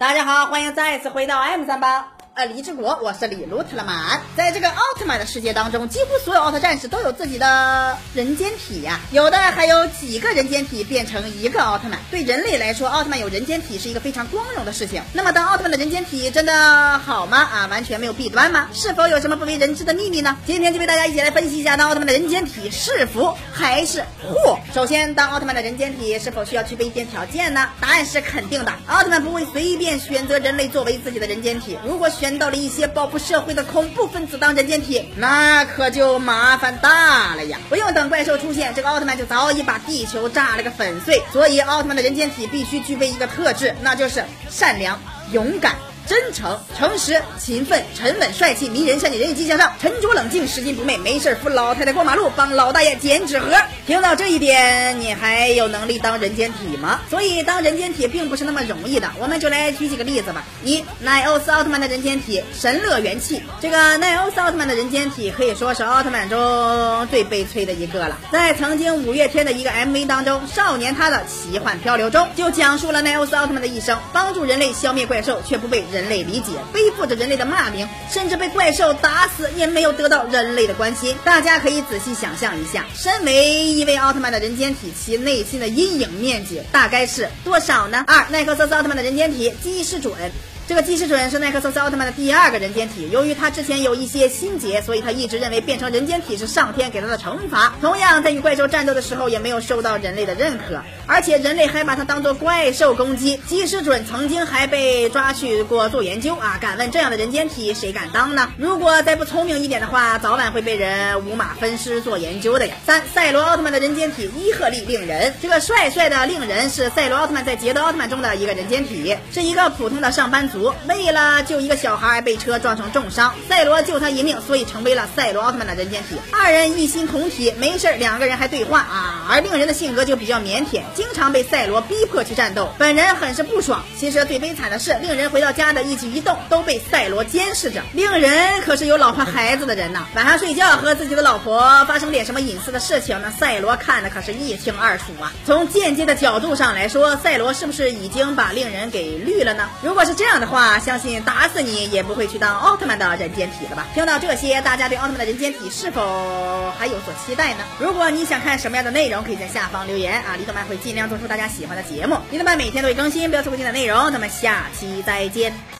大家好，欢迎再次回到 M 三八。呃，李志国，我是李卢特拉曼。在这个奥特曼的世界当中，几乎所有奥特战士都有自己的人间体呀，有的还有几个人间体变成一个奥特曼。对人类来说，奥特曼有人间体是一个非常光荣的事情。那么，当奥特曼的人间体真的好吗？啊，完全没有弊端吗？是否有什么不为人知的秘密呢？今天就为大家一起来分析一下，当奥特曼的人间体是福还是祸。首先，当奥特曼的人间体是否需要具备一些条件呢？答案是肯定的。奥特曼不会随便选择人类作为自己的人间体。如果选到了一些报复社会的恐怖分子当人间体，那可就麻烦大了呀！不用等怪兽出现，这个奥特曼就早已把地球炸了个粉碎。所以，奥特曼的人间体必须具备一个特质，那就是善良、勇敢。真诚、诚实、勤奋、沉稳、帅气、迷人、善解人意、积极向上、沉着冷静、拾金不昧，没事扶老太太过马路，帮老大爷捡纸盒。听到这一点，你还有能力当人间体吗？所以当人间体并不是那么容易的。我们就来举几个例子吧。一，奈欧斯奥特曼的人间体神乐元气。这个奈欧斯奥特曼的人间体可以说是奥特曼中最悲催的一个了。在曾经五月天的一个 MV 当中，《少年他的奇幻漂流》中，就讲述了奈欧斯奥特曼的一生，帮助人类消灭怪兽，却不被人。类理解，背负着人类的骂名，甚至被怪兽打死，也没有得到人类的关心。大家可以仔细想象一下，身为一位奥特曼的人间体，其内心的阴影面积大概是多少呢？二，奈克瑟斯奥特曼的人间体记忆失准。这个基士准是奈克瑟斯奥特曼的第二个人间体，由于他之前有一些心结，所以他一直认为变成人间体是上天给他的惩罚。同样，在与怪兽战斗的时候，也没有受到人类的认可，而且人类还把它当做怪兽攻击。基士准曾经还被抓去过做研究啊！敢问这样的人间体谁敢当呢？如果再不聪明一点的话，早晚会被人五马分尸做研究的呀。三，赛罗奥特曼的人间体伊赫利令人，这个帅帅的令人是赛罗奥特曼在捷德奥特曼中的一个人间体，是一个普通的上班族。为了救一个小孩被车撞成重伤，赛罗救他一命，所以成为了赛罗奥特曼的人间体。二人一心同体，没事两个人还对话啊。而令人的性格就比较腼腆，经常被赛罗逼迫去战斗，本人很是不爽。其实最悲惨的是，令人回到家的一举一动都被赛罗监视着。令人可是有老婆孩子的人呐，晚上睡觉和自己的老婆发生点什么隐私的事情，那赛罗看的可是一清二楚啊。从间接的角度上来说，赛罗是不是已经把令人给绿了呢？如果是这样的。话相信打死你也不会去当奥特曼的人间体了吧？听到这些，大家对奥特曼的人间体是否还有所期待呢？如果你想看什么样的内容，可以在下方留言啊！李德曼会尽量做出大家喜欢的节目。李德曼每天都会更新，不要错过新的内容。咱们下期再见。